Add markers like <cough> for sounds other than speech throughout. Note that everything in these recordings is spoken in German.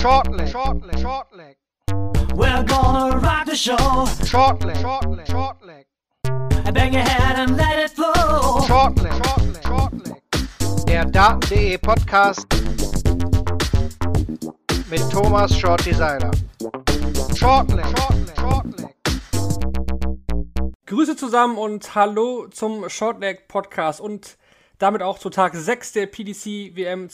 Shortleg, shortleg, shortleg. We're gonna rock the show. Shortleg, shortleg, shortleg. Bang your head and let it flow. Shortleg, shortleg, shortleg. Der Daten.de Podcast mit Thomas Shorty Seiler. Shortleg, shortleg, shortleg. Grüße zusammen und hallo zum Shortleg Podcast und damit auch zu Tag 6 der PDC WM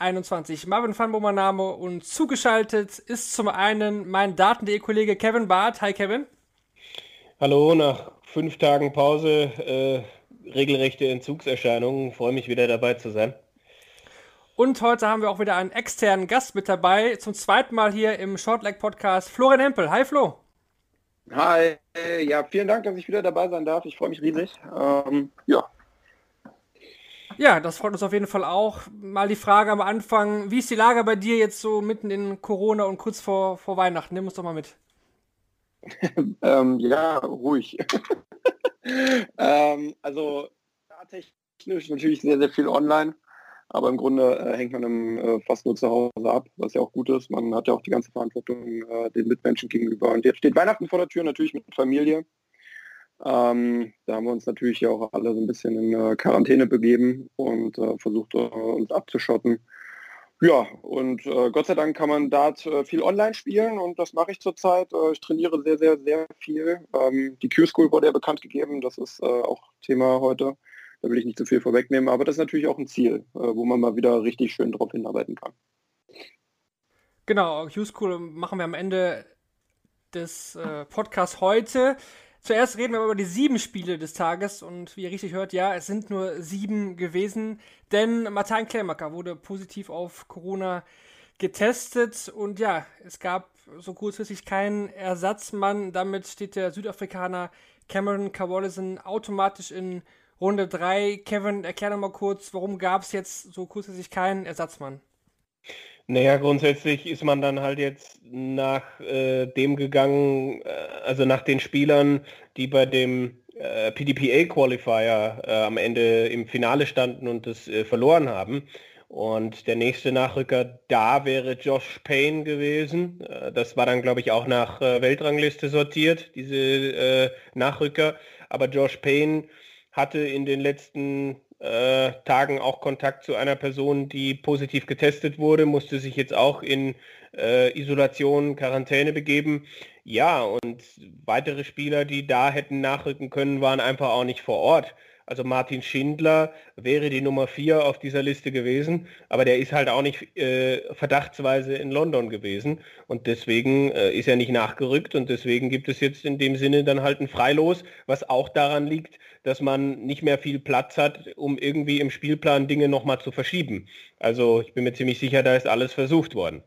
2021. Marvin Fanbo mein Name und zugeschaltet ist zum einen mein Daten.de Kollege Kevin Barth. Hi Kevin. Hallo, nach fünf Tagen Pause, äh, regelrechte Entzugserscheinungen. Freue mich wieder dabei zu sein. Und heute haben wir auch wieder einen externen Gast mit dabei. Zum zweiten Mal hier im Shortleg Podcast Florian Hempel. Hi Flo. Hi, ja, vielen Dank, dass ich wieder dabei sein darf. Ich freue mich riesig. Ähm, ja, ja, das freut uns auf jeden Fall auch. Mal die Frage am Anfang, wie ist die Lage bei dir jetzt so mitten in Corona und kurz vor, vor Weihnachten? Nimm uns doch mal mit. <laughs> ähm, ja, ruhig. <laughs> ähm, also technisch natürlich sehr, sehr viel online, aber im Grunde äh, hängt man im, äh, fast nur zu Hause ab, was ja auch gut ist. Man hat ja auch die ganze Verantwortung äh, den Mitmenschen gegenüber. Und jetzt steht Weihnachten vor der Tür, natürlich mit Familie. Ähm, da haben wir uns natürlich auch alle so ein bisschen in äh, Quarantäne begeben und äh, versucht, äh, uns abzuschotten. Ja, und äh, Gott sei Dank kann man Dart äh, viel online spielen und das mache ich zurzeit. Äh, ich trainiere sehr, sehr, sehr viel. Ähm, die Q-School wurde ja bekannt gegeben, das ist auch Thema heute. Da will ich nicht zu viel vorwegnehmen, aber das ist natürlich auch ein Ziel, wo man mal wieder richtig schön drauf hinarbeiten kann. Genau, Q-School machen wir am Ende des Podcasts heute. Zuerst reden wir über die sieben Spiele des Tages und wie ihr richtig hört, ja, es sind nur sieben gewesen, denn Martin Klemacker wurde positiv auf Corona getestet und ja, es gab so kurzfristig keinen Ersatzmann. Damit steht der Südafrikaner Cameron Cawallison automatisch in Runde 3. Kevin, erklär doch mal kurz, warum gab es jetzt so kurzfristig keinen Ersatzmann? Naja, grundsätzlich ist man dann halt jetzt nach äh, dem gegangen, äh, also nach den Spielern, die bei dem äh, PDPA-Qualifier äh, am Ende im Finale standen und das äh, verloren haben. Und der nächste Nachrücker da wäre Josh Payne gewesen. Äh, das war dann, glaube ich, auch nach Weltrangliste sortiert, diese Nachrücker. Aber Josh Payne hatte in den letzten äh, Tagen auch Kontakt zu einer Person, die positiv getestet wurde, musste sich jetzt auch in äh, Isolation, Quarantäne begeben. Ja, und weitere Spieler, die da hätten nachrücken können, waren einfach auch nicht vor Ort. Also Martin Schindler wäre die Nummer 4 auf dieser Liste gewesen, aber der ist halt auch nicht äh, verdachtsweise in London gewesen und deswegen äh, ist er nicht nachgerückt und deswegen gibt es jetzt in dem Sinne dann halt ein Freilos, was auch daran liegt, dass man nicht mehr viel Platz hat, um irgendwie im Spielplan Dinge nochmal zu verschieben. Also ich bin mir ziemlich sicher, da ist alles versucht worden.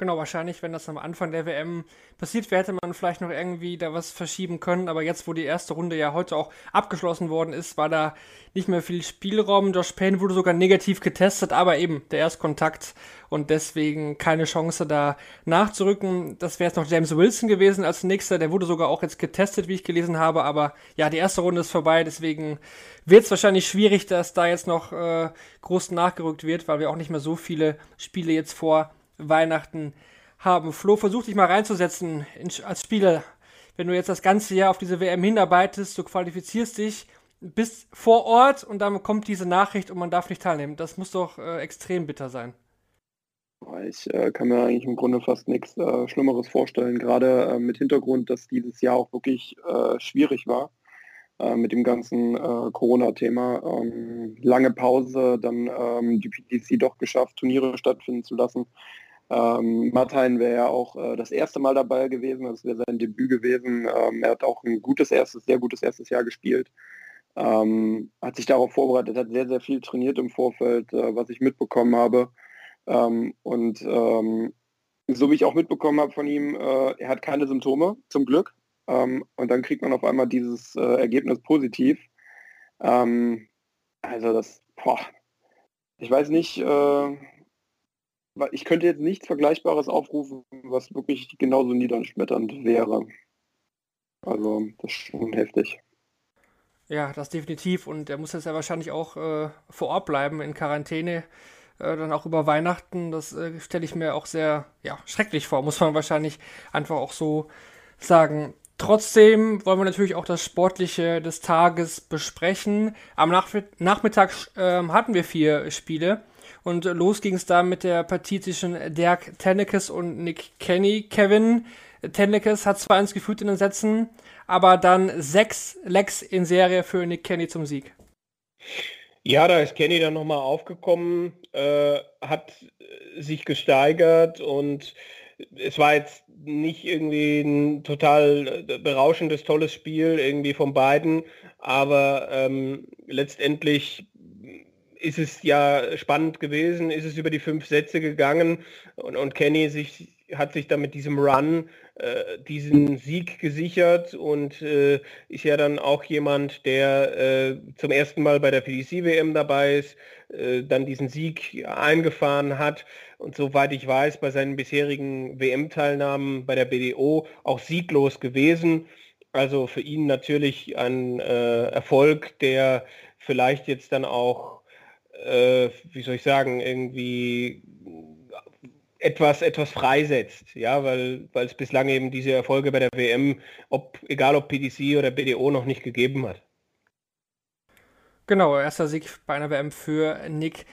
Genau, wahrscheinlich, wenn das am Anfang der WM passiert wäre, hätte man vielleicht noch irgendwie da was verschieben können. Aber jetzt, wo die erste Runde ja heute auch abgeschlossen worden ist, war da nicht mehr viel Spielraum. Josh Payne wurde sogar negativ getestet, aber eben der Erstkontakt und deswegen keine Chance da nachzurücken. Das wäre jetzt noch James Wilson gewesen als nächster. Der wurde sogar auch jetzt getestet, wie ich gelesen habe. Aber ja, die erste Runde ist vorbei, deswegen wird es wahrscheinlich schwierig, dass da jetzt noch äh, groß nachgerückt wird, weil wir auch nicht mehr so viele Spiele jetzt vor Weihnachten haben. Flo, versuch dich mal reinzusetzen in, als Spieler. Wenn du jetzt das ganze Jahr auf diese WM hinarbeitest, du qualifizierst dich, bist vor Ort und dann kommt diese Nachricht und man darf nicht teilnehmen. Das muss doch äh, extrem bitter sein. Ich äh, kann mir eigentlich im Grunde fast nichts äh, Schlimmeres vorstellen, gerade äh, mit Hintergrund, dass dieses Jahr auch wirklich äh, schwierig war äh, mit dem ganzen Corona-Thema. Ähm, lange Pause, dann ähm, die PDC doch geschafft, Turniere stattfinden zu lassen. Ähm, Martin wäre ja auch äh, das erste Mal dabei gewesen, das wäre sein Debüt gewesen. Ähm, er hat auch ein gutes erstes, sehr gutes erstes Jahr gespielt. Ähm, hat sich darauf vorbereitet, hat sehr, sehr viel trainiert im Vorfeld, äh, was ich mitbekommen habe. Ähm, und ähm, so wie ich auch mitbekommen habe von ihm, äh, er hat keine Symptome, zum Glück. Ähm, und dann kriegt man auf einmal dieses äh, Ergebnis positiv. also das, boah, ich weiß nicht, äh, ich könnte jetzt nichts Vergleichbares aufrufen, was wirklich genauso niederschmetternd wäre. Also das ist schon heftig. Ja, das definitiv. Und er muss jetzt ja wahrscheinlich auch äh, vor Ort bleiben in Quarantäne. äh, dann auch über Weihnachten. Das äh, stelle ich mir auch sehr ja, schrecklich vor, muss man wahrscheinlich einfach auch so sagen. Trotzdem wollen wir natürlich auch das Sportliche des Tages besprechen. Am Nach Nachmittag äh, hatten wir vier Spiele. Und los ging es da mit der Partie zwischen Dirk Tennekes und Nick Kenny. Kevin Tennekes hat zwar 1 geführt in den Sätzen, aber dann sechs Lecks in Serie für Nick Kenny zum Sieg. Ja, da ist Kenny dann nochmal aufgekommen, äh, hat sich gesteigert und es war jetzt nicht irgendwie ein total berauschendes, tolles Spiel irgendwie von beiden, aber ähm, letztendlich ist es ja spannend gewesen, ist es über die fünf Sätze gegangen und, und Kenny sich, hat sich dann mit diesem Run äh, diesen Sieg gesichert und äh, ist ja dann auch jemand, der äh, zum ersten Mal bei der PDC-WM dabei ist, äh, dann diesen Sieg eingefahren hat und soweit ich weiß, bei seinen bisherigen WM-Teilnahmen bei der BDO auch sieglos gewesen. Also für ihn natürlich ein äh, Erfolg, der vielleicht jetzt dann auch äh, wie soll ich sagen, irgendwie etwas, etwas freisetzt, ja, weil, es bislang eben diese Erfolge bei der WM, ob, egal ob PDC oder BDO, noch nicht gegeben hat. Genau, erster Sieg bei einer WM für Nick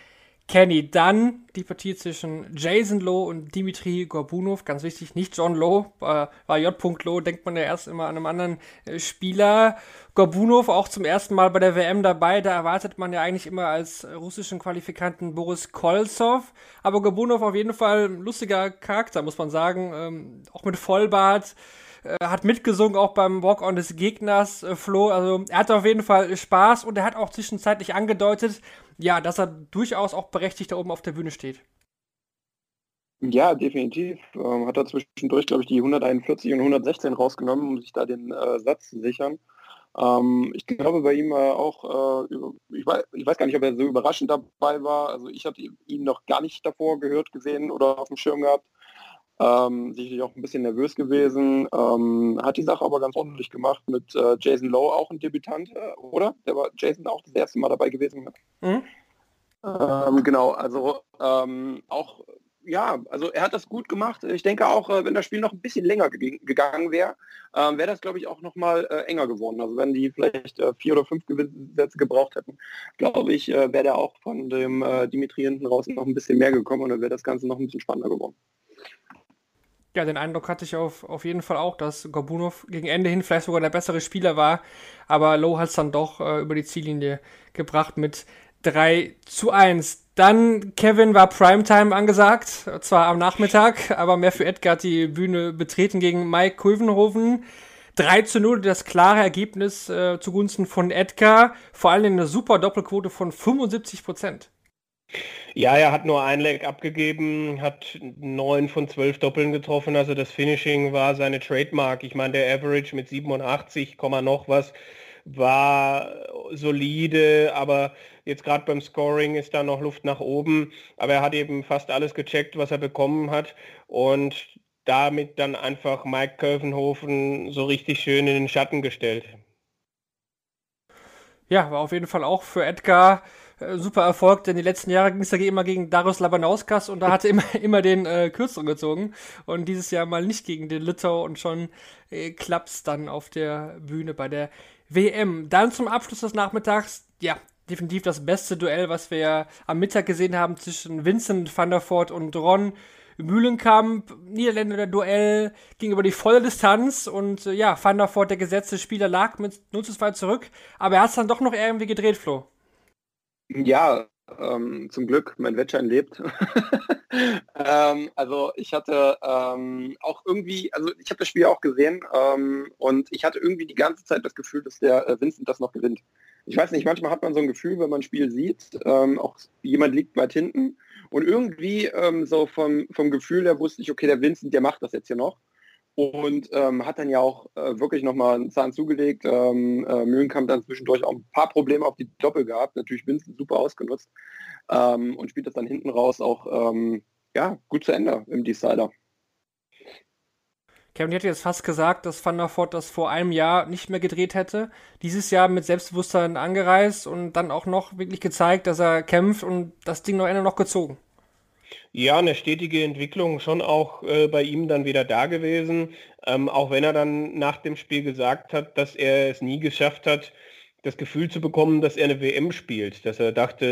Kenny. Dann die Partie zwischen Jason Lowe und Dimitri Gorbunov. Ganz wichtig, nicht John Lowe, äh, war J. Lowe, denkt man ja erst immer an einem anderen äh, Spieler. Gorbunov auch zum ersten Mal bei der WM dabei. Da erwartet man ja eigentlich immer als russischen Qualifikanten Boris Kolzov. Aber Gorbunov auf jeden Fall ein lustiger Charakter, muss man sagen. Ähm, auch mit Vollbart äh, hat mitgesungen auch beim Walk-on des Gegners, äh, Flo. Also er hat auf jeden Fall Spaß und er hat auch zwischenzeitlich angedeutet, ja, dass er durchaus auch berechtigt da oben auf der Bühne steht. Ja, definitiv. Ähm, hat er zwischendurch, glaube ich, die 141 und 116 rausgenommen, um sich da den äh, Satz zu sichern. Ähm, ich glaube bei ihm äh, auch, äh, ich, weiß, ich, weiß, gar nicht, ob er so überraschend dabei war. Also ich habe ihn noch gar nicht davor gehört, gesehen oder auf dem Schirm gehabt. Ähm, sicherlich auch ein bisschen nervös gewesen. Ähm, hat die Sache aber ganz ordentlich gemacht mit äh, Jason Lowe, auch ein Debütant, äh, oder? Der war Jason auch das erste Mal dabei gewesen. Mhm. Ähm, genau, also ähm, auch, ja, also er hat das gut gemacht. Ich denke auch, äh, wenn das Spiel noch ein bisschen länger ge gegangen wäre, ähm, wäre das, glaube ich, auch noch mal äh, enger geworden. Also wenn die vielleicht äh, vier oder fünf Sätze gebraucht hätten, glaube ich, äh, wäre der auch von dem Dimitri hinten raus noch ein bisschen mehr gekommen und dann wäre das Ganze noch ein bisschen spannender geworden. Ja, den Eindruck hatte ich auf, auf jeden Fall auch, dass Gorbunov gegen Ende hin vielleicht sogar der bessere Spieler war, aber Low hat es dann doch äh, über die Ziellinie gebracht mit 3 zu 1. Dann Kevin war Primetime angesagt, zwar am Nachmittag, aber mehr für Edgar hat die Bühne betreten gegen Mike Kulvenhoven. 3 zu 0, das klare Ergebnis äh, zugunsten von Edgar, vor allem eine super Doppelquote von 75 Prozent. Ja, er hat nur ein Leg abgegeben, hat neun von zwölf Doppeln getroffen, also das Finishing war seine Trademark. Ich meine, der Average mit 87, noch was war solide, aber jetzt gerade beim Scoring ist da noch Luft nach oben. Aber er hat eben fast alles gecheckt, was er bekommen hat und damit dann einfach Mike Kövenhofen so richtig schön in den Schatten gestellt. Ja, war auf jeden Fall auch für Edgar äh, super Erfolg, denn die letzten Jahre ging es ja immer gegen Darius Labanauskas und da hatte immer, <laughs> immer den äh, Kürzeren gezogen. Und dieses Jahr mal nicht gegen den Litau und schon äh, klappt's dann auf der Bühne bei der WM. Dann zum Abschluss des Nachmittags, ja, definitiv das beste Duell, was wir am Mittag gesehen haben zwischen Vincent van der Voort und Ron Mühlenkamp, Niederländer Duell ging über die volle Distanz und äh, ja, Van der Voort, der gesetzte Spieler, lag mit 0 zu 2 zurück, aber er hat es dann doch noch irgendwie gedreht, Flo. Ja, ähm, zum Glück, mein Wettschein lebt. <laughs> ähm, also ich hatte ähm, auch irgendwie, also ich habe das Spiel auch gesehen ähm, und ich hatte irgendwie die ganze Zeit das Gefühl, dass der äh, Vincent das noch gewinnt. Ich weiß nicht, manchmal hat man so ein Gefühl, wenn man ein Spiel sieht, ähm, auch jemand liegt weit hinten und irgendwie ähm, so vom, vom Gefühl her wusste ich, okay, der Vincent, der macht das jetzt hier noch und ähm, hat dann ja auch äh, wirklich nochmal einen Zahn zugelegt. Ähm, äh, Mühlenkamp dann zwischendurch auch ein paar Probleme auf die Doppel gehabt, natürlich Vincent super ausgenutzt ähm, und spielt das dann hinten raus auch ähm, ja, gut zu Ende im Decider. Kevin hätte jetzt fast gesagt, dass Van der Voort das vor einem Jahr nicht mehr gedreht hätte. Dieses Jahr mit Selbstbewusstsein angereist und dann auch noch wirklich gezeigt, dass er kämpft und das Ding noch Ende noch gezogen. Ja, eine stetige Entwicklung schon auch äh, bei ihm dann wieder da gewesen. Ähm, auch wenn er dann nach dem Spiel gesagt hat, dass er es nie geschafft hat, das Gefühl zu bekommen, dass er eine WM spielt. Dass er dachte,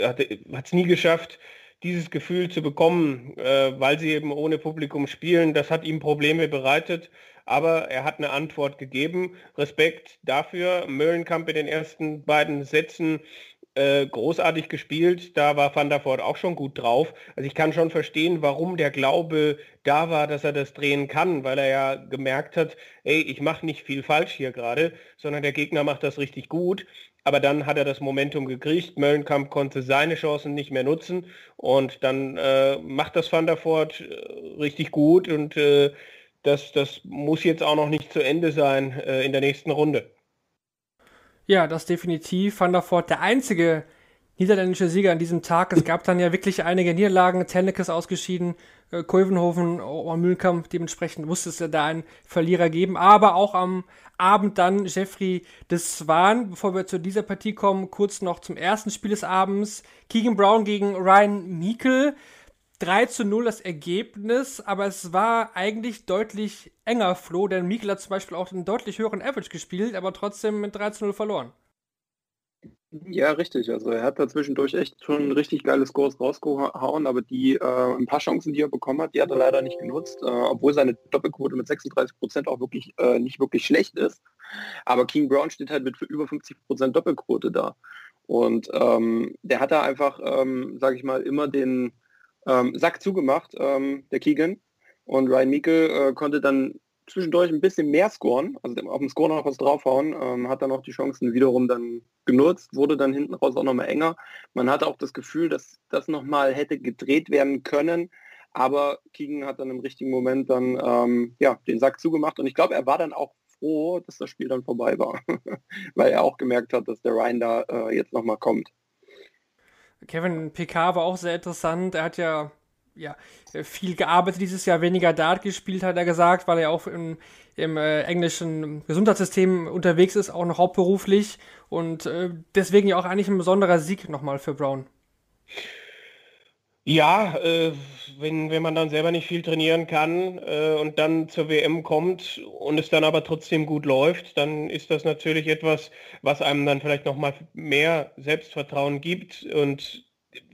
er hat es nie geschafft, dieses Gefühl zu bekommen, äh, weil sie eben ohne Publikum spielen. Das hat ihm Probleme bereitet, aber er hat eine Antwort gegeben. Respekt dafür. Möllenkamp in den ersten beiden Sätzen äh, großartig gespielt. Da war Van der Voort auch schon gut drauf. Also ich kann schon verstehen, warum der Glaube da war, dass er das drehen kann, weil er ja gemerkt hat, ey, ich mache nicht viel falsch hier gerade, sondern der Gegner macht das richtig gut. Aber dann hat er das Momentum gekriegt. Möllenkamp konnte seine Chancen nicht mehr nutzen und dann äh, macht das Van der Voort äh, richtig gut und äh, das, das muss jetzt auch noch nicht zu Ende sein in der nächsten Runde. Ja, das definitiv. Van der Voort der einzige niederländische Sieger an diesem Tag. Es gab dann ja wirklich einige Niederlagen. Tennekes ausgeschieden, äh, Koivenhofen, oh, Mühlkamp. Dementsprechend musste es ja da einen Verlierer geben. Aber auch am Abend dann Jeffrey de Swan. Bevor wir zu dieser Partie kommen, kurz noch zum ersten Spiel des Abends. Keegan Brown gegen Ryan Meikle. 3 zu 0 das Ergebnis, aber es war eigentlich deutlich enger, Flo, denn Mikkel hat zum Beispiel auch einen deutlich höheren Average gespielt, aber trotzdem mit 3 zu 0 verloren. Ja, richtig. Also er hat da zwischendurch echt schon richtig geile Scores rausgehauen, aber die äh, ein paar Chancen, die er bekommen hat, die hat er leider nicht genutzt, äh, obwohl seine Doppelquote mit 36 Prozent auch wirklich äh, nicht wirklich schlecht ist. Aber King Brown steht halt mit über 50 Prozent Doppelquote da. Und ähm, der hat da einfach, ähm, sage ich mal, immer den ähm, Sack zugemacht, ähm, der Keegan. Und Ryan Meikle äh, konnte dann zwischendurch ein bisschen mehr scoren, also auf dem Score noch was draufhauen, ähm, hat dann auch die Chancen wiederum dann genutzt, wurde dann hinten raus auch nochmal enger. Man hatte auch das Gefühl, dass das nochmal hätte gedreht werden können, aber Keegan hat dann im richtigen Moment dann ähm, ja, den Sack zugemacht und ich glaube, er war dann auch froh, dass das Spiel dann vorbei war, <laughs> weil er auch gemerkt hat, dass der Ryan da äh, jetzt nochmal kommt. Kevin PK war auch sehr interessant. Er hat ja, ja viel gearbeitet dieses Jahr, weniger Dart gespielt, hat er gesagt, weil er auch im, im äh, englischen Gesundheitssystem unterwegs ist, auch noch hauptberuflich. Und äh, deswegen ja auch eigentlich ein besonderer Sieg nochmal für Brown. Ja, äh, wenn, wenn man dann selber nicht viel trainieren kann äh, und dann zur WM kommt und es dann aber trotzdem gut läuft, dann ist das natürlich etwas, was einem dann vielleicht nochmal mehr Selbstvertrauen gibt und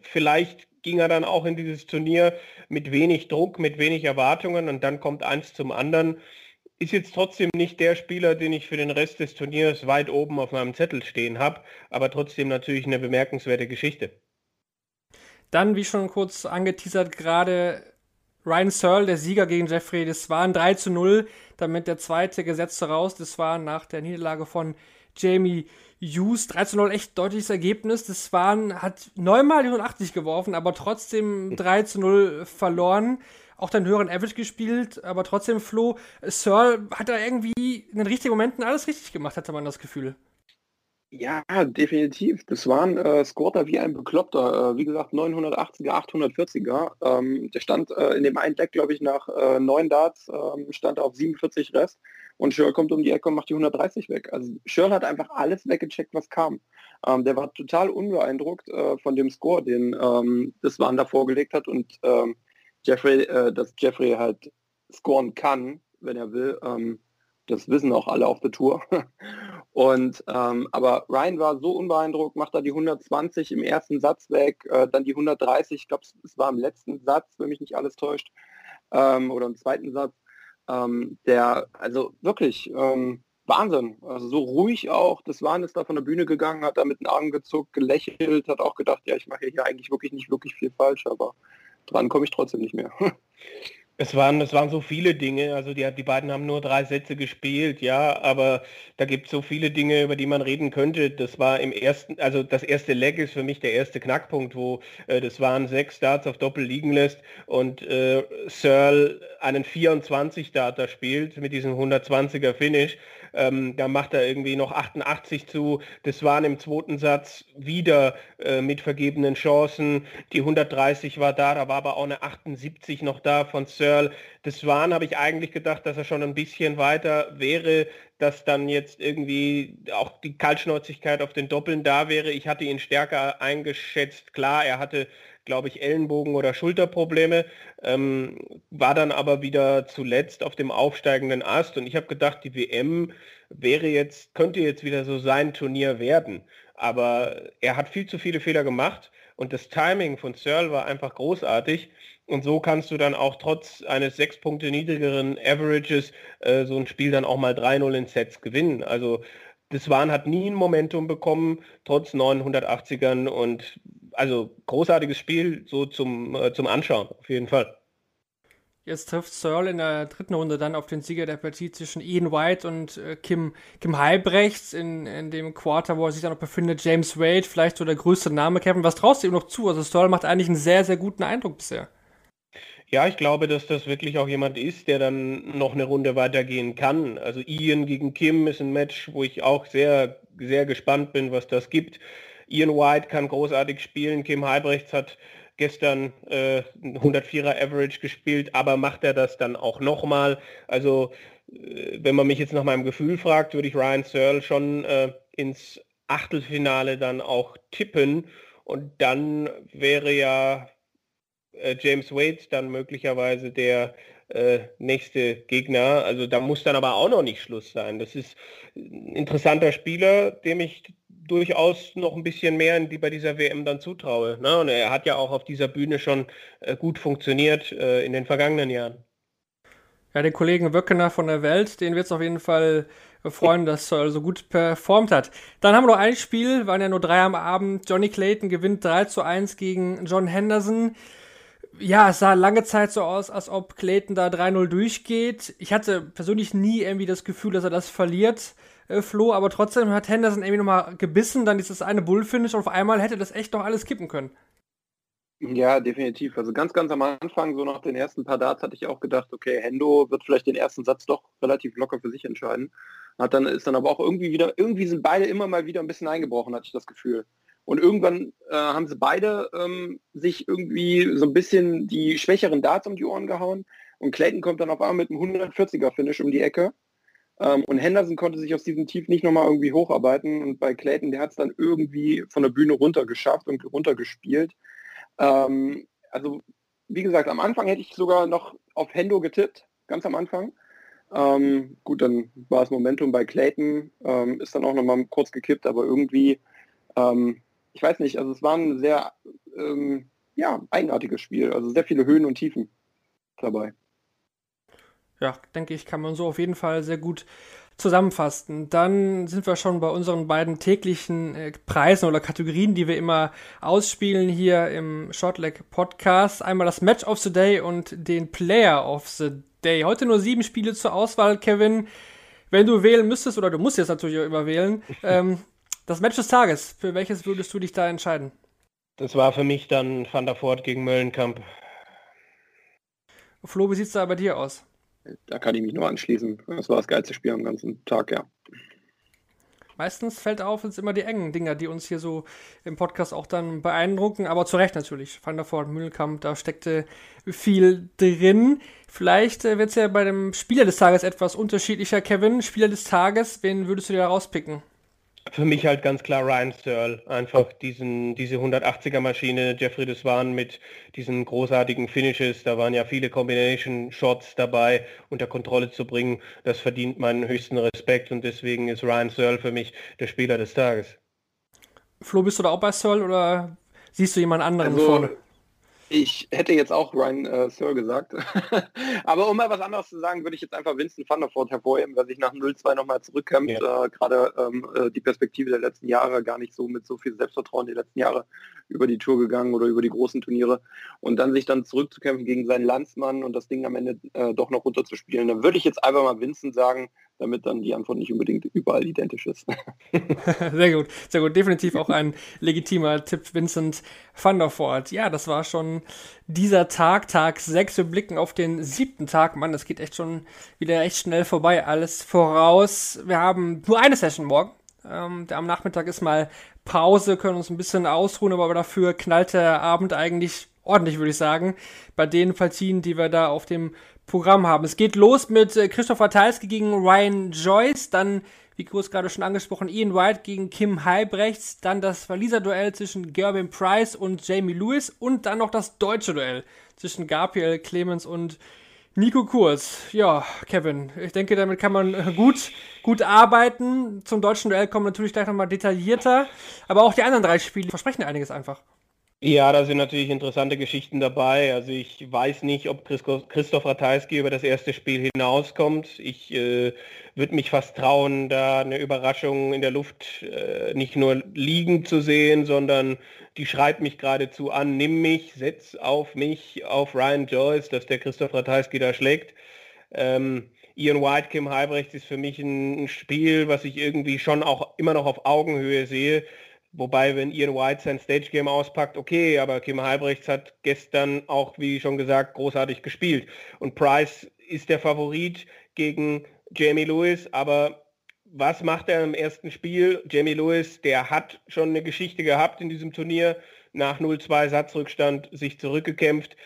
vielleicht ging er dann auch in dieses Turnier mit wenig Druck, mit wenig Erwartungen und dann kommt eins zum anderen. Ist jetzt trotzdem nicht der Spieler, den ich für den Rest des Turniers weit oben auf meinem Zettel stehen habe, aber trotzdem natürlich eine bemerkenswerte Geschichte. Dann, wie schon kurz angeteasert, gerade Ryan Searle, der Sieger gegen Jeffrey das war ein 3 zu 0, damit der zweite Gesetzte raus. Das war nach der Niederlage von Jamie Hughes. 3 zu 0, echt deutliches Ergebnis. Das waren, hat neunmal die 180 geworfen, aber trotzdem 3 zu 0 verloren. Auch den höheren Average gespielt, aber trotzdem Flo. Searle hat da irgendwie in den richtigen Momenten alles richtig gemacht, hatte man das Gefühl. Ja, definitiv. Das waren äh, Scorer wie ein Bekloppter. Äh, wie gesagt, 980er, 840er. Ähm, der stand äh, in dem einen Deck, glaube ich, nach äh, neun Darts, ähm, stand auf 47 Rest. Und Schirl kommt um die Ecke und macht die 130 weg. Also Schirl hat einfach alles weggecheckt, was kam. Ähm, der war total unbeeindruckt äh, von dem Score, den ähm, das Waren da vorgelegt hat. Und ähm, Jeffrey, äh, dass Jeffrey halt scoren kann, wenn er will. Ähm, das wissen auch alle auf der Tour. <laughs> Und ähm, aber Ryan war so unbeeindruckt, macht da die 120 im ersten Satz weg, äh, dann die 130, ich glaube, es war im letzten Satz, wenn mich nicht alles täuscht, ähm, oder im zweiten Satz. Ähm, der, also wirklich ähm, Wahnsinn. Also so ruhig auch. Das Wahn ist da von der Bühne gegangen, hat da mit den Armen gezuckt, gelächelt, hat auch gedacht, ja, ich mache hier eigentlich wirklich nicht wirklich viel falsch, aber dran komme ich trotzdem nicht mehr. <laughs> Es waren, es waren so viele Dinge, also die, die beiden haben nur drei Sätze gespielt, ja, aber da gibt es so viele Dinge, über die man reden könnte. Das war im ersten, also das erste Leg ist für mich der erste Knackpunkt, wo äh, das waren sechs Starts auf Doppel liegen lässt und äh, Searle einen 24 Starter spielt mit diesem 120er Finish, ähm, da macht er irgendwie noch 88 zu. Das waren im zweiten Satz wieder äh, mit vergebenen Chancen. Die 130 war da, da war aber auch eine 78 noch da von Searle. Das waren, habe ich eigentlich gedacht, dass er schon ein bisschen weiter wäre, dass dann jetzt irgendwie auch die Kaltschnäuzigkeit auf den Doppeln da wäre. Ich hatte ihn stärker eingeschätzt. Klar, er hatte glaube ich, Ellenbogen- oder Schulterprobleme, ähm, war dann aber wieder zuletzt auf dem aufsteigenden Ast und ich habe gedacht, die WM wäre jetzt, könnte jetzt wieder so sein Turnier werden. Aber er hat viel zu viele Fehler gemacht und das Timing von Searle war einfach großartig. Und so kannst du dann auch trotz eines sechs Punkte niedrigeren Averages äh, so ein Spiel dann auch mal 3-0 in Sets gewinnen. Also das Waren hat nie ein Momentum bekommen, trotz 980ern und also großartiges Spiel so zum, äh, zum Anschauen, auf jeden Fall. Jetzt trifft Searle in der dritten Runde dann auf den Sieger der Partie zwischen Ian White und äh, Kim, Kim Halbrechts in, in dem Quarter, wo er sich dann noch befindet. James Wade, vielleicht so der größte Name. Kevin, was traust du ihm noch zu? Also Searle macht eigentlich einen sehr, sehr guten Eindruck bisher. Ja, ich glaube, dass das wirklich auch jemand ist, der dann noch eine Runde weitergehen kann. Also Ian gegen Kim ist ein Match, wo ich auch sehr, sehr gespannt bin, was das gibt. Ian White kann großartig spielen. Kim Halbrechts hat gestern äh, 104er Average gespielt, aber macht er das dann auch nochmal? Also äh, wenn man mich jetzt nach meinem Gefühl fragt, würde ich Ryan Searle schon äh, ins Achtelfinale dann auch tippen und dann wäre ja äh, James Wade dann möglicherweise der äh, nächste Gegner. Also da muss dann aber auch noch nicht Schluss sein. Das ist ein interessanter Spieler, dem ich durchaus noch ein bisschen mehr die, bei dieser WM dann zutraue. Ne? Und er hat ja auch auf dieser Bühne schon äh, gut funktioniert äh, in den vergangenen Jahren. Ja, den Kollegen Wöckener von der Welt, den wird es auf jeden Fall freuen, dass er so gut performt hat. Dann haben wir noch ein Spiel, waren ja nur drei am Abend. Johnny Clayton gewinnt 3 zu 1 gegen John Henderson. Ja, es sah lange Zeit so aus, als ob Clayton da 3-0 durchgeht. Ich hatte persönlich nie irgendwie das Gefühl, dass er das verliert äh, Flo, aber trotzdem hat Henderson irgendwie nochmal gebissen, dann ist das eine Bullfinish und auf einmal hätte das echt noch alles kippen können. Ja, definitiv. Also ganz, ganz am Anfang, so nach den ersten paar Darts, hatte ich auch gedacht, okay, Hendo wird vielleicht den ersten Satz doch relativ locker für sich entscheiden. Hat dann ist dann aber auch irgendwie wieder, irgendwie sind beide immer mal wieder ein bisschen eingebrochen, hatte ich das Gefühl. Und irgendwann äh, haben sie beide ähm, sich irgendwie so ein bisschen die schwächeren Darts um die Ohren gehauen. Und Clayton kommt dann auf einmal mit einem 140er Finish um die Ecke. Ähm, und Henderson konnte sich aus diesem Tief nicht nochmal irgendwie hocharbeiten. Und bei Clayton, der hat es dann irgendwie von der Bühne runter geschafft und runtergespielt. Ähm, also, wie gesagt, am Anfang hätte ich sogar noch auf Hendo getippt, ganz am Anfang. Ähm, gut, dann war das Momentum bei Clayton, ähm, ist dann auch nochmal kurz gekippt, aber irgendwie, ähm, ich weiß nicht, also es war ein sehr ähm, ja, eigenartiges Spiel, also sehr viele Höhen und Tiefen dabei ja, denke ich, kann man so auf jeden Fall sehr gut zusammenfassen. Dann sind wir schon bei unseren beiden täglichen äh, Preisen oder Kategorien, die wir immer ausspielen hier im Shortleg Podcast. Einmal das Match of the Day und den Player of the Day. Heute nur sieben Spiele zur Auswahl, Kevin. Wenn du wählen müsstest, oder du musst jetzt natürlich auch immer wählen, <laughs> ähm, das Match des Tages, für welches würdest du dich da entscheiden? Das war für mich dann Van der Voort gegen Möllenkamp. Flo, wie sieht es da bei dir aus? Da kann ich mich nur anschließen. Das war das geilste Spiel am ganzen Tag, ja. Meistens fällt auf, es immer die engen Dinger, die uns hier so im Podcast auch dann beeindrucken, aber zu Recht natürlich. Van der Voort, Mühlenkamp, da steckte viel drin. Vielleicht äh, wird es ja bei dem Spieler des Tages etwas unterschiedlicher, Kevin. Spieler des Tages, wen würdest du dir da rauspicken? Für mich halt ganz klar Ryan Searle. Einfach diesen, diese 180er Maschine, Jeffrey Deswan mit diesen großartigen Finishes. Da waren ja viele Combination Shots dabei, unter Kontrolle zu bringen. Das verdient meinen höchsten Respekt und deswegen ist Ryan Searle für mich der Spieler des Tages. Flo, bist du da auch bei Searle oder siehst du jemand anderen also, vorne? Ich hätte jetzt auch Ryan äh, Sir gesagt. <laughs> Aber um mal was anderes zu sagen, würde ich jetzt einfach Vincent van der Voort hervorheben, weil sich nach 0-2 nochmal zurückkämpft. Ja. Äh, Gerade ähm, äh, die Perspektive der letzten Jahre gar nicht so mit so viel Selbstvertrauen die letzten Jahre über die Tour gegangen oder über die großen Turniere. Und dann sich dann zurückzukämpfen gegen seinen Landsmann und das Ding am Ende äh, doch noch runterzuspielen. Dann würde ich jetzt einfach mal Vincent sagen, damit dann die Antwort nicht unbedingt überall identisch ist. <laughs> <laughs> sehr gut, sehr gut. Definitiv auch ein legitimer Tipp, Vincent van der Voort. Ja, das war schon dieser Tag, Tag 6. Wir blicken auf den siebten Tag. Mann, das geht echt schon wieder echt schnell vorbei. Alles voraus. Wir haben nur eine Session morgen. Ähm, am Nachmittag ist mal Pause, können uns ein bisschen ausruhen, aber dafür knallt der Abend eigentlich ordentlich, würde ich sagen, bei den Partien, die wir da auf dem Programm haben. Es geht los mit äh, Christoph Ratajski gegen Ryan Joyce, dann, wie kurz gerade schon angesprochen, Ian White gegen Kim Halbrechts, dann das Verlieser-Duell zwischen Gerben Price und Jamie Lewis und dann noch das deutsche Duell zwischen Gabriel Clemens und Nico Kurz. Ja, Kevin, ich denke, damit kann man äh, gut, gut arbeiten. Zum deutschen Duell kommen natürlich gleich nochmal detaillierter, aber auch die anderen drei Spiele versprechen einiges einfach. Ja, da sind natürlich interessante Geschichten dabei. Also ich weiß nicht, ob Christoph Ratajski über das erste Spiel hinauskommt. Ich äh, würde mich fast trauen, da eine Überraschung in der Luft äh, nicht nur liegen zu sehen, sondern die schreibt mich geradezu an, nimm mich, setz auf mich, auf Ryan Joyce, dass der Christoph Ratajski da schlägt. Ähm, Ian White, Kim Halbrechts ist für mich ein Spiel, was ich irgendwie schon auch immer noch auf Augenhöhe sehe Wobei, wenn Ian White sein Stage Game auspackt, okay, aber Kim Halbrechts hat gestern auch, wie schon gesagt, großartig gespielt. Und Price ist der Favorit gegen Jamie Lewis, aber was macht er im ersten Spiel? Jamie Lewis, der hat schon eine Geschichte gehabt in diesem Turnier, nach 0-2 Satzrückstand sich zurückgekämpft.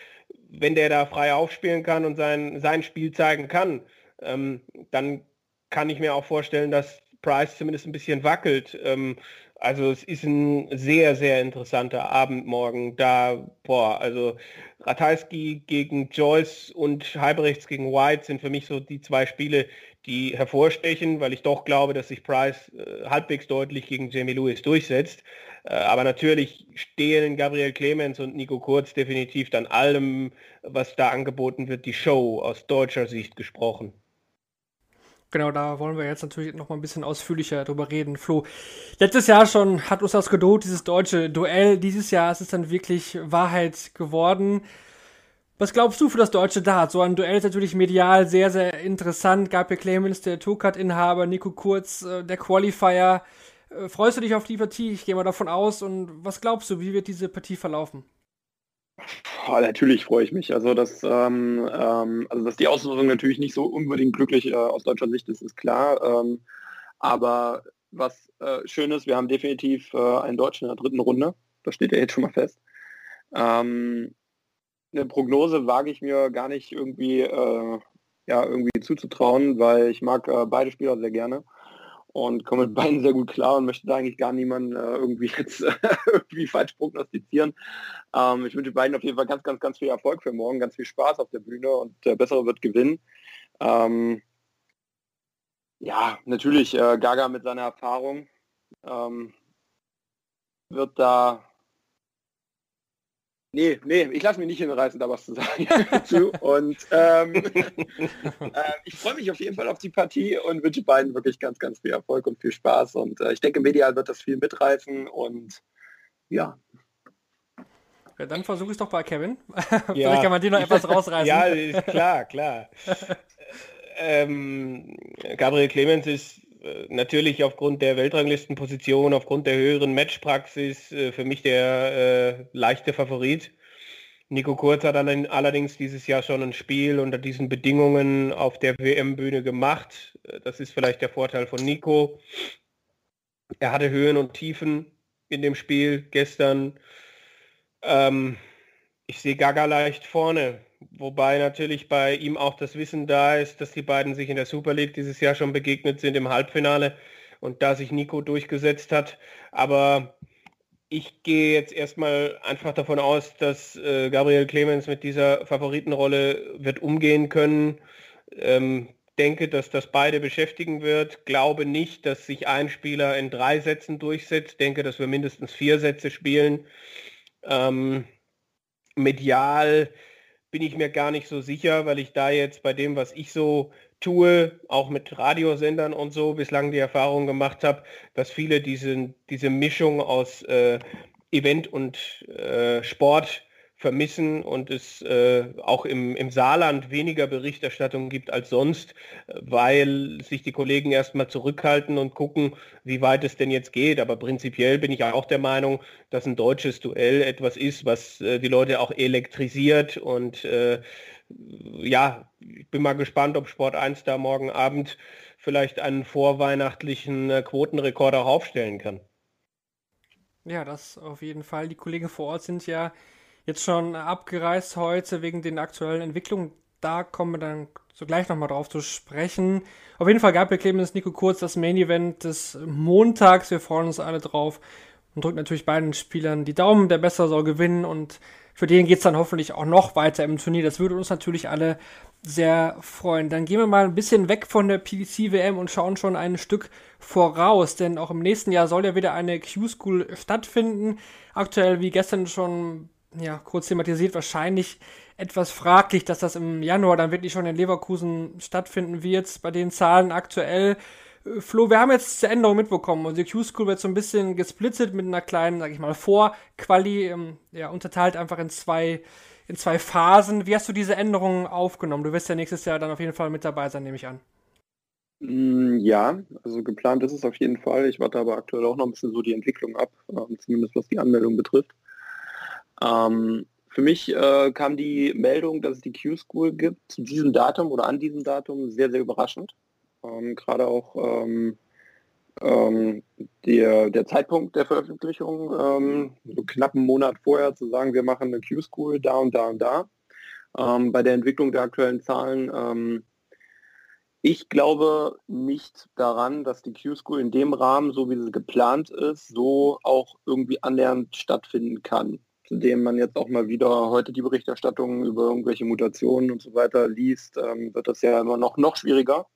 Wenn der da frei aufspielen kann und sein, sein Spiel zeigen kann, ähm, dann kann ich mir auch vorstellen, dass Price zumindest ein bisschen wackelt. Ähm, also es ist ein sehr, sehr interessanter Abend morgen. Da, boah, also Ratajski gegen Joyce und Halbrechts gegen White sind für mich so die zwei Spiele, die hervorstechen, weil ich doch glaube, dass sich Price äh, halbwegs deutlich gegen Jamie Lewis durchsetzt. Äh, aber natürlich stehen Gabriel Clemens und Nico Kurz definitiv dann allem, was da angeboten wird, die Show aus deutscher Sicht gesprochen. Genau, da wollen wir jetzt natürlich noch mal ein bisschen ausführlicher drüber reden. Flo, letztes Jahr schon hat uns das gedroht, dieses deutsche Duell. Dieses Jahr ist es dann wirklich Wahrheit geworden. Was glaubst du für das deutsche Dart? So ein Duell ist natürlich medial sehr, sehr interessant. Gabriel Clemens, der Tourcard-Inhaber, Nico Kurz, äh, der Qualifier. Äh, freust du dich auf die Partie? Ich gehe mal davon aus. Und was glaubst du, wie wird diese Partie verlaufen? Oh, natürlich freue ich mich. Also dass, ähm, ähm, also dass die Auslosung natürlich nicht so unbedingt glücklich äh, aus deutscher Sicht ist, ist klar. Ähm, aber was äh, schön ist, wir haben definitiv äh, einen Deutschen in der dritten Runde. Das steht ja jetzt schon mal fest. Ähm, eine Prognose wage ich mir gar nicht irgendwie, äh, ja, irgendwie zuzutrauen, weil ich mag äh, beide Spieler sehr gerne und komme mit beiden sehr gut klar und möchte da eigentlich gar niemanden äh, irgendwie jetzt <laughs> irgendwie falsch prognostizieren. Ähm, ich wünsche beiden auf jeden Fall ganz, ganz, ganz viel Erfolg für morgen, ganz viel Spaß auf der Bühne und der Bessere wird gewinnen. Ähm, ja, natürlich, äh, Gaga mit seiner Erfahrung ähm, wird da Nee, nee, ich lasse mich nicht hinreißen, da was zu sagen. <laughs> und ähm, <laughs> äh, ich freue mich auf jeden Fall auf die Partie und wünsche beiden wirklich ganz, ganz viel Erfolg und viel Spaß. Und äh, ich denke, medial wird das viel mitreißen und ja. ja dann versuche ich es doch bei Kevin. <laughs> Ja. Vielleicht kann man dir noch etwas rausreißen. ja, klar, klar. ähm, Gabriel Clemens ist natürlich aufgrund der Weltranglistenposition, aufgrund der höheren Matchpraxis äh, für mich der äh, leichte Favorit. Nico Kurz hat dann allerdings dieses Jahr schon ein Spiel unter diesen Bedingungen auf der WM-Bühne gemacht. Äh, das ist vielleicht der Vorteil von Nico. Er hatte Höhen und Tiefen in dem Spiel gestern. Ähm, ich sehe Gaga leicht vorne. Wobei natürlich bei ihm auch das Wissen da ist, dass die beiden sich in der Super League dieses Jahr schon begegnet sind im Halbfinale und da sich Nico durchgesetzt hat. Aber ich gehe jetzt erstmal einfach davon aus, dass äh, Gabriel Clemens mit dieser Favoritenrolle wird umgehen können. Ähm, denke, dass das beide beschäftigen wird. Glaube nicht, dass sich ein Spieler in drei Sätzen durchsetzt. Denke, dass wir mindestens vier Sätze spielen. Ähm, medial bin ich mir gar nicht so sicher, weil ich da jetzt bei dem, was ich so tue, auch mit Radiosendern und so bislang die Erfahrung gemacht habe, dass viele diese, diese Mischung aus äh, Event und äh, Sport vermissen und es äh, auch im, im Saarland weniger Berichterstattung gibt als sonst, weil sich die Kollegen erstmal zurückhalten und gucken, wie weit es denn jetzt geht. Aber prinzipiell bin ich auch der Meinung, dass ein deutsches Duell etwas ist, was äh, die Leute auch elektrisiert und äh, ja, ich bin mal gespannt, ob Sport 1 da morgen Abend vielleicht einen vorweihnachtlichen äh, Quotenrekord auch aufstellen kann. Ja, das auf jeden Fall. Die Kollegen vor Ort sind ja jetzt schon abgereist heute wegen den aktuellen Entwicklungen. Da kommen wir dann so gleich nochmal drauf zu sprechen. Auf jeden Fall gab Gabriel Clemens Nico Kurz das Main Event des Montags. Wir freuen uns alle drauf und drücken natürlich beiden Spielern die Daumen. Der Besser soll gewinnen und für den geht es dann hoffentlich auch noch weiter im Turnier. Das würde uns natürlich alle sehr freuen. Dann gehen wir mal ein bisschen weg von der PDC-WM und schauen schon ein Stück voraus, denn auch im nächsten Jahr soll ja wieder eine Q-School stattfinden. Aktuell, wie gestern schon ja, kurz thematisiert, wahrscheinlich etwas fraglich, dass das im Januar dann wirklich schon in Leverkusen stattfinden wird. Bei den Zahlen aktuell. Äh, Flo, wir haben jetzt die Änderung mitbekommen. Unsere Q-School wird so ein bisschen gesplittet mit einer kleinen, sag ich mal, Vorquali, ähm, ja, unterteilt einfach in zwei, in zwei Phasen. Wie hast du diese Änderungen aufgenommen? Du wirst ja nächstes Jahr dann auf jeden Fall mit dabei sein, nehme ich an. Mm, ja, also geplant ist es auf jeden Fall. Ich warte aber aktuell auch noch ein bisschen so die Entwicklung ab, ähm, zumindest was die Anmeldung betrifft. Ähm, für mich äh, kam die Meldung, dass es die Q-School gibt, zu diesem Datum oder an diesem Datum sehr, sehr überraschend. Ähm, Gerade auch ähm, ähm, der, der Zeitpunkt der Veröffentlichung, ähm, so knapp einen Monat vorher zu sagen, wir machen eine Q-School da und da und da. Ähm, bei der Entwicklung der aktuellen Zahlen ähm, ich glaube nicht daran, dass die Q-School in dem Rahmen, so wie sie geplant ist, so auch irgendwie annähernd stattfinden kann dem man jetzt auch mal wieder heute die Berichterstattung über irgendwelche Mutationen und so weiter liest, ähm, wird das ja immer noch, noch schwieriger.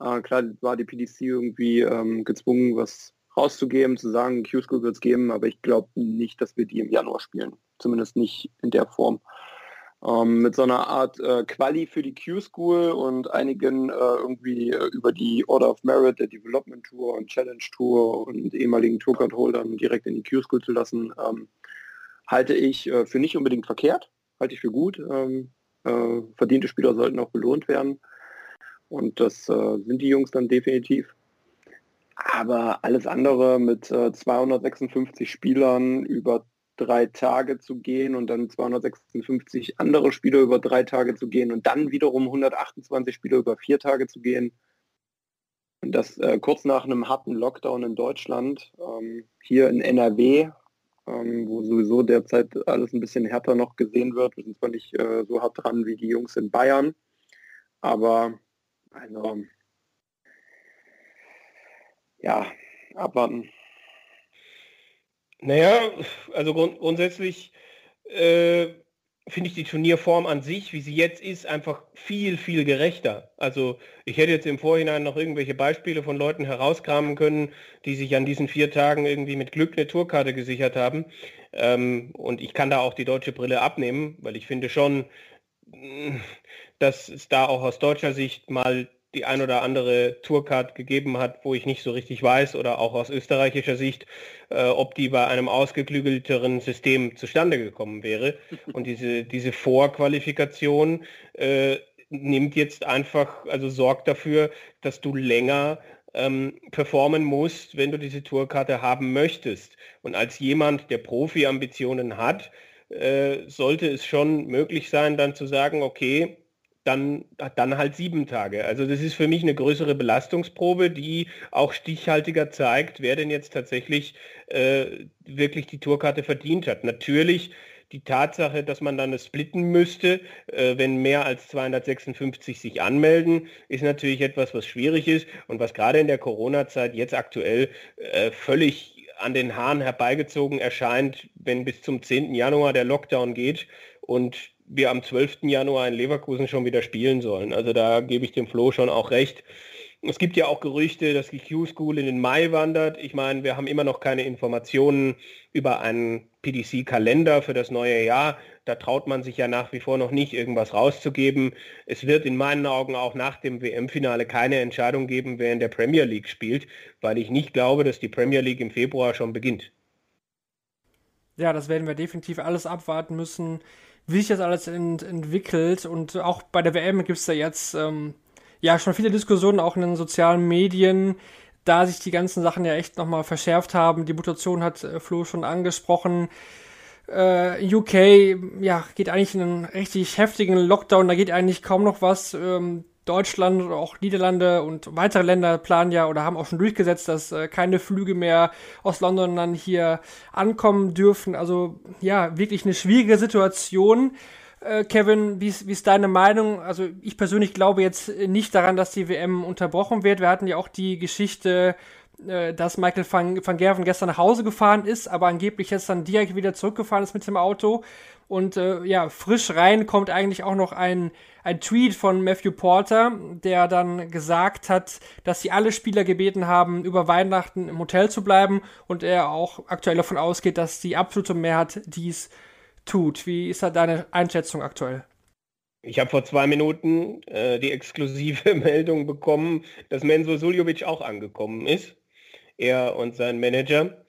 Äh, klar war die PDC irgendwie ähm, gezwungen, was rauszugeben, zu sagen, Q-School wird es geben, aber ich glaube nicht, dass wir die im Januar spielen. Zumindest nicht in der Form. Ähm, mit so einer Art äh, Quali für die Q-School und einigen äh, irgendwie äh, über die Order of Merit, der Development Tour und Challenge Tour und ehemaligen Tourcard-Holdern direkt in die Q-School zu lassen, ähm, halte ich äh, für nicht unbedingt verkehrt, halte ich für gut. Ähm, äh, verdiente Spieler sollten auch belohnt werden. Und das äh, sind die Jungs dann definitiv. Aber alles andere mit 256 äh, Spielern über drei Tage zu gehen und dann 256 andere Spieler über drei Tage zu gehen und dann wiederum 128 Spieler über vier Tage zu gehen. Und das äh, kurz nach einem harten Lockdown in Deutschland, ähm, hier in NRW ähm, wo sowieso derzeit alles ein bisschen härter noch gesehen wird. Wir sind zwar nicht äh, so hart dran wie die Jungs in Bayern, aber also ja, abwarten. Naja, also grund grundsätzlich äh, finde ich die Turnierform an sich, wie sie jetzt ist, einfach viel, viel gerechter. Also ich hätte jetzt im Vorhinein noch irgendwelche Beispiele von Leuten herauskramen können, die sich an diesen vier Tagen irgendwie mit Glück eine Tourkarte gesichert haben. Ähm, und ich kann da auch die deutsche Brille abnehmen, weil ich finde schon, dass es da auch aus deutscher Sicht mal die ein oder andere Tourcard gegeben hat, wo ich nicht so richtig weiß oder auch aus österreichischer Sicht, äh, ob die bei einem ausgeklügelteren System zustande gekommen wäre. <laughs> Und diese, diese Vorqualifikation äh, nimmt jetzt einfach, also sorgt dafür, dass du länger ähm, performen musst, wenn du diese Tourkarte haben möchtest. Und als jemand, der Profi-Ambitionen hat, äh, sollte es schon möglich sein, dann zu sagen, okay, dann, dann halt sieben Tage. Also das ist für mich eine größere Belastungsprobe, die auch stichhaltiger zeigt, wer denn jetzt tatsächlich äh, wirklich die Tourkarte verdient hat. Natürlich die Tatsache, dass man dann es splitten müsste, äh, wenn mehr als 256 sich anmelden, ist natürlich etwas, was schwierig ist und was gerade in der Corona-Zeit jetzt aktuell äh, völlig an den Haaren herbeigezogen erscheint, wenn bis zum 10. Januar der Lockdown geht und wir am 12. Januar in Leverkusen schon wieder spielen sollen. Also da gebe ich dem Flo schon auch recht. Es gibt ja auch Gerüchte, dass die Q-School in den Mai wandert. Ich meine, wir haben immer noch keine Informationen über einen PDC-Kalender für das neue Jahr. Da traut man sich ja nach wie vor noch nicht, irgendwas rauszugeben. Es wird in meinen Augen auch nach dem WM-Finale keine Entscheidung geben, wer in der Premier League spielt, weil ich nicht glaube, dass die Premier League im Februar schon beginnt. Ja, das werden wir definitiv alles abwarten müssen, wie sich das alles ent entwickelt. Und auch bei der WM gibt es da jetzt ähm, ja schon viele Diskussionen, auch in den sozialen Medien, da sich die ganzen Sachen ja echt nochmal verschärft haben. Die Mutation hat äh, Flo schon angesprochen. Äh, UK ja, geht eigentlich in einen richtig heftigen Lockdown, da geht eigentlich kaum noch was. Ähm, Deutschland oder auch Niederlande und weitere Länder planen ja oder haben auch schon durchgesetzt, dass äh, keine Flüge mehr aus London dann hier ankommen dürfen. Also ja, wirklich eine schwierige Situation. Äh, Kevin, wie ist, deine Meinung? Also ich persönlich glaube jetzt nicht daran, dass die WM unterbrochen wird. Wir hatten ja auch die Geschichte dass Michael van, van Gerven gestern nach Hause gefahren ist, aber angeblich jetzt dann direkt wieder zurückgefahren ist mit dem Auto. Und äh, ja, frisch rein kommt eigentlich auch noch ein, ein Tweet von Matthew Porter, der dann gesagt hat, dass sie alle Spieler gebeten haben, über Weihnachten im Hotel zu bleiben und er auch aktuell davon ausgeht, dass die absolute Mehrheit dies tut. Wie ist da deine Einschätzung aktuell? Ich habe vor zwei Minuten äh, die exklusive <laughs> Meldung bekommen, dass Menzo Suljovic auch angekommen ist er und sein Manager.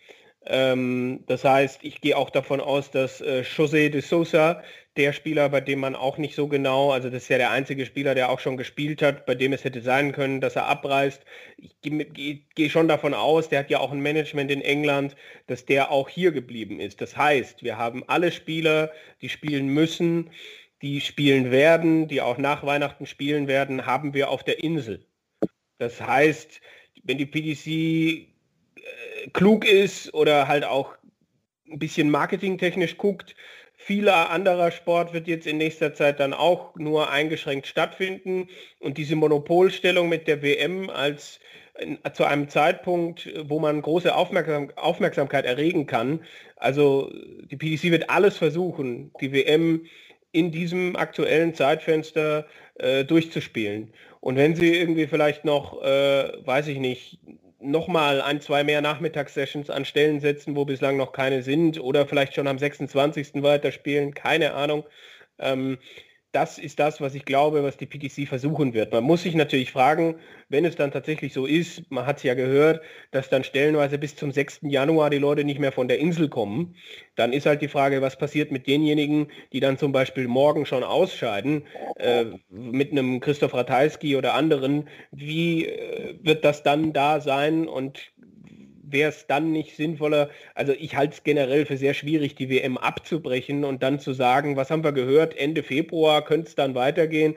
Ähm, das heißt, ich gehe auch davon aus, dass äh, José de Sousa, der Spieler, bei dem man auch nicht so genau, also das ist ja der einzige Spieler, der auch schon gespielt hat, bei dem es hätte sein können, dass er abreist. Ich gehe geh, schon davon aus, der hat ja auch ein Management in England, dass der auch hier geblieben ist. Das heißt, wir haben alle Spieler, die spielen müssen, die spielen werden, die auch nach Weihnachten spielen werden, haben wir auf der Insel. Das heißt, wenn die PDC klug ist oder halt auch ein bisschen marketingtechnisch guckt. Vieler anderer Sport wird jetzt in nächster Zeit dann auch nur eingeschränkt stattfinden. Und diese Monopolstellung mit der WM als zu einem Zeitpunkt, wo man große Aufmerksam, Aufmerksamkeit erregen kann. Also die PDC wird alles versuchen, die WM in diesem aktuellen Zeitfenster äh, durchzuspielen. Und wenn sie irgendwie vielleicht noch, äh, weiß ich nicht, nochmal ein, zwei mehr Nachmittagssessions an Stellen setzen, wo bislang noch keine sind oder vielleicht schon am 26. weiterspielen, keine Ahnung. Ähm, das ist das, was ich glaube, was die PTC versuchen wird. Man muss sich natürlich fragen, wenn es dann tatsächlich so ist, man hat es ja gehört, dass dann stellenweise bis zum 6. Januar die Leute nicht mehr von der Insel kommen, dann ist halt die Frage, was passiert mit denjenigen, die dann zum Beispiel morgen schon ausscheiden, äh, mit einem Christoph Ratajski oder anderen, wie äh, wird das dann da sein und wäre es dann nicht sinnvoller, also ich halte es generell für sehr schwierig, die WM abzubrechen und dann zu sagen, was haben wir gehört, Ende Februar könnte es dann weitergehen.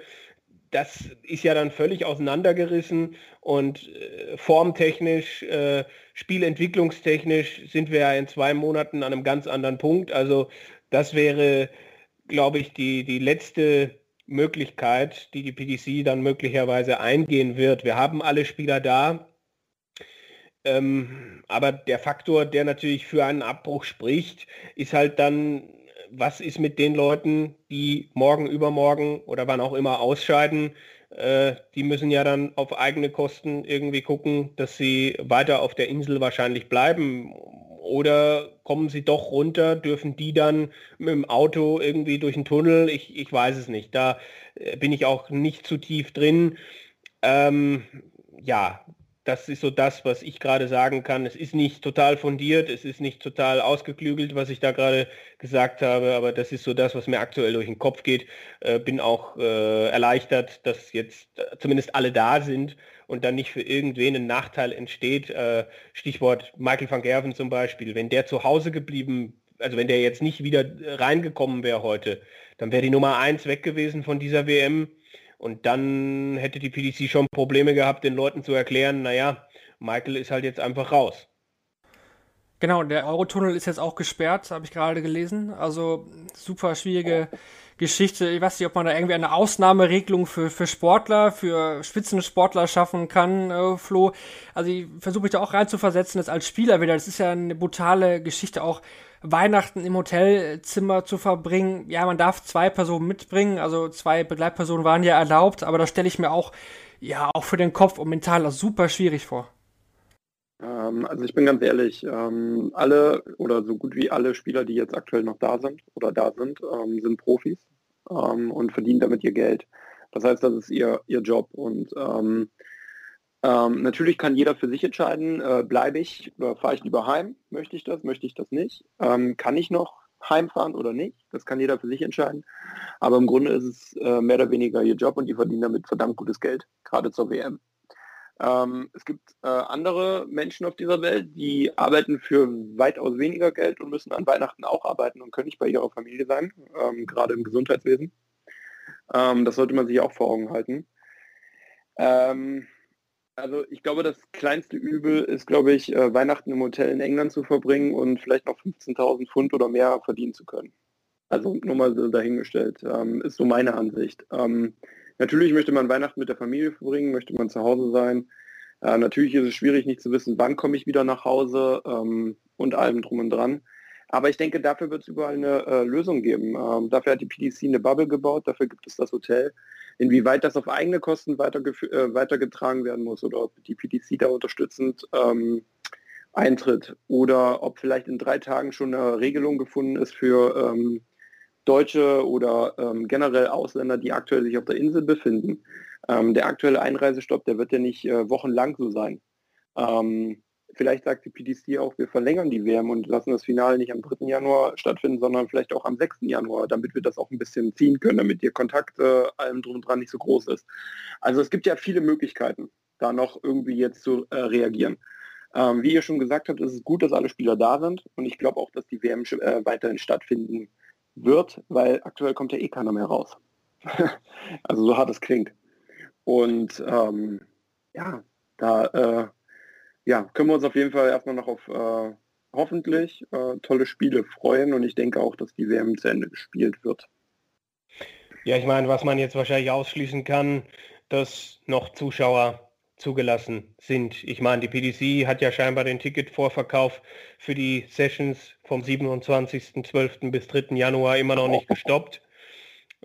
Das ist ja dann völlig auseinandergerissen und äh, formtechnisch, äh, spielentwicklungstechnisch sind wir ja in zwei Monaten an einem ganz anderen Punkt. Also das wäre, glaube ich, die, die letzte Möglichkeit, die die PDC dann möglicherweise eingehen wird. Wir haben alle Spieler da, ähm, aber der Faktor, der natürlich für einen Abbruch spricht, ist halt dann, was ist mit den Leuten, die morgen, übermorgen oder wann auch immer ausscheiden. Äh, die müssen ja dann auf eigene Kosten irgendwie gucken, dass sie weiter auf der Insel wahrscheinlich bleiben. Oder kommen sie doch runter, dürfen die dann mit dem Auto irgendwie durch den Tunnel? Ich, ich weiß es nicht. Da äh, bin ich auch nicht zu tief drin. Ähm, ja, das ist so das, was ich gerade sagen kann. Es ist nicht total fundiert, es ist nicht total ausgeklügelt, was ich da gerade gesagt habe, aber das ist so das, was mir aktuell durch den Kopf geht. Äh, bin auch äh, erleichtert, dass jetzt äh, zumindest alle da sind und dann nicht für irgendwen ein Nachteil entsteht. Äh, Stichwort Michael van Gerven zum Beispiel. Wenn der zu Hause geblieben, also wenn der jetzt nicht wieder reingekommen wäre heute, dann wäre die Nummer eins weg gewesen von dieser WM und dann hätte die PDC schon Probleme gehabt, den Leuten zu erklären, naja, Michael ist halt jetzt einfach raus. Genau, der Eurotunnel ist jetzt auch gesperrt, habe ich gerade gelesen. Also super schwierige Geschichte. Ich weiß nicht, ob man da irgendwie eine Ausnahmeregelung für, für Sportler, für Spitzensportler schaffen kann, äh, Flo. Also ich versuche mich da auch reinzuversetzen, das als Spieler wieder. Das ist ja eine brutale Geschichte auch Weihnachten im Hotelzimmer zu verbringen. Ja, man darf zwei Personen mitbringen, also zwei Begleitpersonen waren ja erlaubt, aber da stelle ich mir auch, ja, auch für den Kopf und mental super schwierig vor. Ähm, also ich bin ganz ehrlich, ähm, alle oder so gut wie alle Spieler, die jetzt aktuell noch da sind oder da sind, ähm, sind Profis und verdienen damit ihr Geld. Das heißt, das ist ihr, ihr Job und ähm, Ähm, natürlich kann jeder für sich entscheiden, äh, bleibe ich oder fahre ich lieber heim? Möchte ich das, möchte ich das nicht? Ähm, kann ich noch heimfahren oder nicht? Das kann jeder für sich entscheiden. Aber im Grunde ist es äh, mehr oder weniger ihr Job und die verdienen damit verdammt gutes Geld, gerade zur WM. Ähm, es gibt äh, andere Menschen auf dieser Welt, die arbeiten für weitaus weniger Geld und müssen an Weihnachten auch arbeiten und können nicht bei ihrer Familie sein, ähm, gerade im Gesundheitswesen. Ähm, das sollte man sich auch vor Augen halten. Also ich glaube, das kleinste Übel ist, glaube ich, äh, Weihnachten im Hotel in England zu verbringen und vielleicht noch 15.000 Pfund oder mehr verdienen zu können. Also nur mal so dahingestellt, ähm, ist so meine Ansicht. Ähm, natürlich möchte man Weihnachten mit der Familie verbringen, möchte man zu Hause sein. Äh, natürlich ist es schwierig, nicht zu wissen, wann komme ich wieder nach Hause ähm, und allem drum und dran. Aber ich denke, dafür wird es überall eine äh, Lösung geben. Ähm, dafür hat die PDC eine Bubble gebaut, dafür gibt es das Hotel. Inwieweit das auf eigene Kosten äh, weitergetragen werden muss oder ob die PDC da unterstützend ähm, eintritt oder ob vielleicht in drei Tagen schon eine Regelung gefunden ist für ähm, Deutsche oder ähm, generell Ausländer, die aktuell sich auf der Insel befinden. Ähm, der aktuelle Einreisestopp, der wird ja nicht äh, wochenlang so sein. Ähm, vielleicht sagt die PDC auch, wir verlängern die WM und lassen das Finale nicht am 3. Januar stattfinden, sondern vielleicht auch am 6. Januar, damit wir das auch ein bisschen ziehen können, damit ihr Kontakt äh, allem drum und dran nicht so groß ist. Also es gibt ja viele Möglichkeiten, da noch irgendwie jetzt zu äh, reagieren. Ähm, wie ihr schon gesagt habt, ist es gut, dass alle Spieler da sind und ich glaube auch, dass die WM äh, weiterhin stattfinden wird, weil aktuell kommt ja eh keiner mehr raus. <laughs> also so hart es klingt. Und ähm, ja, da äh, ja, können wir uns auf jeden Fall erstmal noch auf äh, hoffentlich äh, tolle Spiele freuen und ich denke auch, dass die WM zu Ende gespielt wird. Ja, ich meine, was man jetzt wahrscheinlich ausschließen kann, dass noch Zuschauer zugelassen sind. Ich meine, die PDC hat ja scheinbar den Ticketvorverkauf für die Sessions vom 27.12. bis 3. Januar immer noch nicht gestoppt.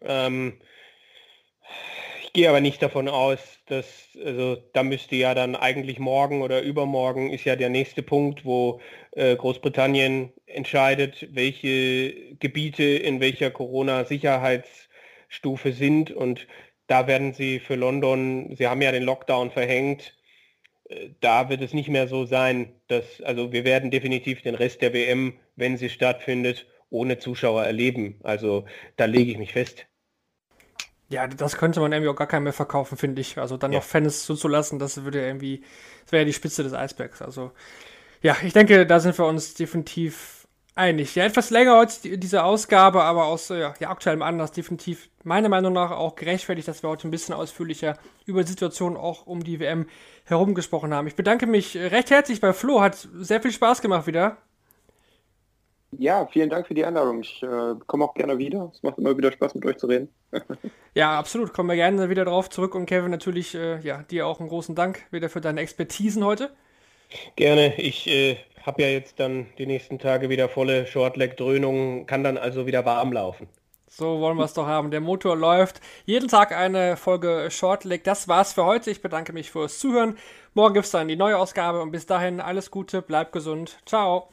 Ähm, gehe aber nicht davon aus, dass, also da müsste ja dann eigentlich morgen oder übermorgen ist ja der nächste Punkt, wo äh, Großbritannien entscheidet, welche Gebiete in welcher Corona-Sicherheitsstufe sind und da werden sie für London, sie haben ja den Lockdown verhängt, äh, da wird es nicht mehr so sein, dass, also wir werden definitiv den Rest der WM, wenn sie stattfindet, ohne Zuschauer erleben. Also da lege ich mich fest. Ja, das könnte man irgendwie auch gar keinem mehr verkaufen, finde ich. Also dann ja. noch Fans zuzulassen, das würde irgendwie, das wäre ja die Spitze des Eisbergs. Also ja, ich denke, da sind wir uns definitiv einig. Ja, etwas länger heute diese Ausgabe, aber aus ja, ja, aktuellem Anlass definitiv meiner Meinung nach auch gerechtfertigt, dass wir heute ein bisschen ausführlicher über die Situation auch um die WM herum gesprochen haben. Ich bedanke mich recht herzlich bei Flo, hat sehr viel Spaß gemacht wieder. Ja, vielen Dank für die Einladung. Ich äh, komme auch gerne wieder. Es macht immer wieder Spaß, mit euch zu reden. <laughs> ja, absolut. Kommen wir gerne wieder drauf zurück. Und Kevin, natürlich, äh, ja, dir auch einen großen Dank wieder für deine Expertisen heute. Gerne. Ich äh, habe ja jetzt dann die nächsten Tage wieder volle Shortleg-Dröhnung, kann dann also wieder warm laufen. So wollen wir es doch haben. Der Motor läuft. Jeden Tag eine Folge Shortleg. Das war's für heute. Ich bedanke mich fürs Zuhören. Morgen gibt es dann die neue Ausgabe und bis dahin alles Gute, bleibt gesund. Ciao.